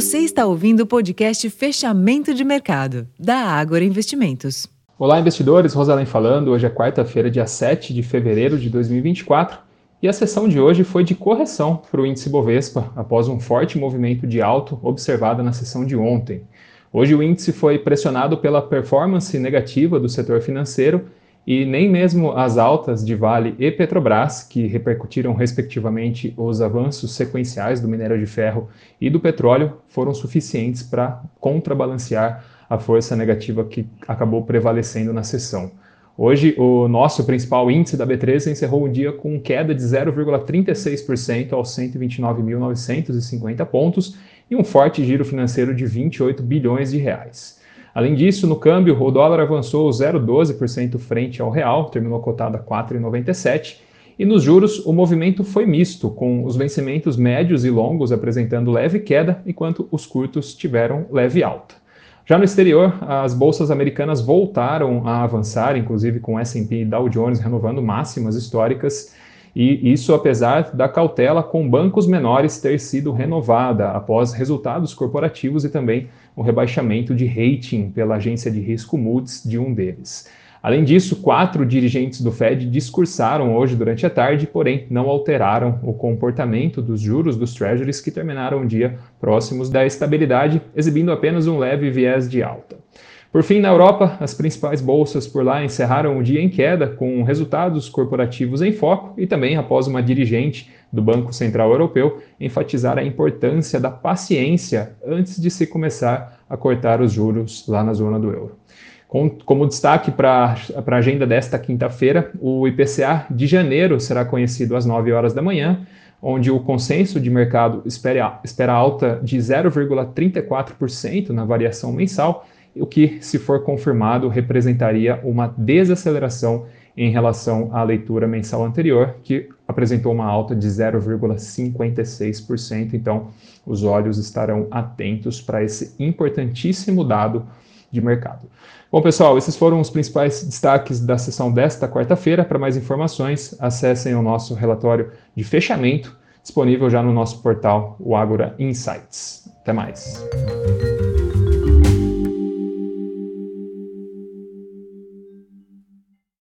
Você está ouvindo o podcast Fechamento de Mercado, da Ágora Investimentos. Olá, investidores. Rosalém falando. Hoje é quarta-feira, dia 7 de fevereiro de 2024. E a sessão de hoje foi de correção para o índice Bovespa, após um forte movimento de alto observado na sessão de ontem. Hoje o índice foi pressionado pela performance negativa do setor financeiro e nem mesmo as altas de Vale e Petrobras, que repercutiram respectivamente os avanços sequenciais do minério de ferro e do petróleo, foram suficientes para contrabalancear a força negativa que acabou prevalecendo na sessão. Hoje, o nosso principal índice da B3 encerrou o dia com queda de 0,36% aos 129.950 pontos e um forte giro financeiro de 28 bilhões de reais. Além disso, no câmbio, o dólar avançou 0,12% frente ao real, terminou cotado a 4,97%. E nos juros, o movimento foi misto, com os vencimentos médios e longos apresentando leve queda, enquanto os curtos tiveram leve alta. Já no exterior, as bolsas americanas voltaram a avançar, inclusive com S&P e Dow Jones renovando máximas históricas, e isso apesar da cautela com bancos menores ter sido renovada após resultados corporativos e também o rebaixamento de rating pela agência de risco Moody's de um deles. Além disso, quatro dirigentes do Fed discursaram hoje durante a tarde, porém não alteraram o comportamento dos juros dos Treasuries que terminaram o dia próximos da estabilidade, exibindo apenas um leve viés de alta. Por fim, na Europa, as principais bolsas por lá encerraram o dia em queda, com resultados corporativos em foco e também após uma dirigente do Banco Central Europeu enfatizar a importância da paciência antes de se começar a cortar os juros lá na zona do euro. como destaque para a agenda desta quinta-feira, o IPCA de janeiro será conhecido às 9 horas da manhã, onde o consenso de mercado espera, espera alta de 0,34% na variação mensal o que, se for confirmado, representaria uma desaceleração em relação à leitura mensal anterior, que apresentou uma alta de 0,56%. Então, os olhos estarão atentos para esse importantíssimo dado de mercado. Bom, pessoal, esses foram os principais destaques da sessão desta quarta-feira. Para mais informações, acessem o nosso relatório de fechamento, disponível já no nosso portal, o Agora Insights. Até mais.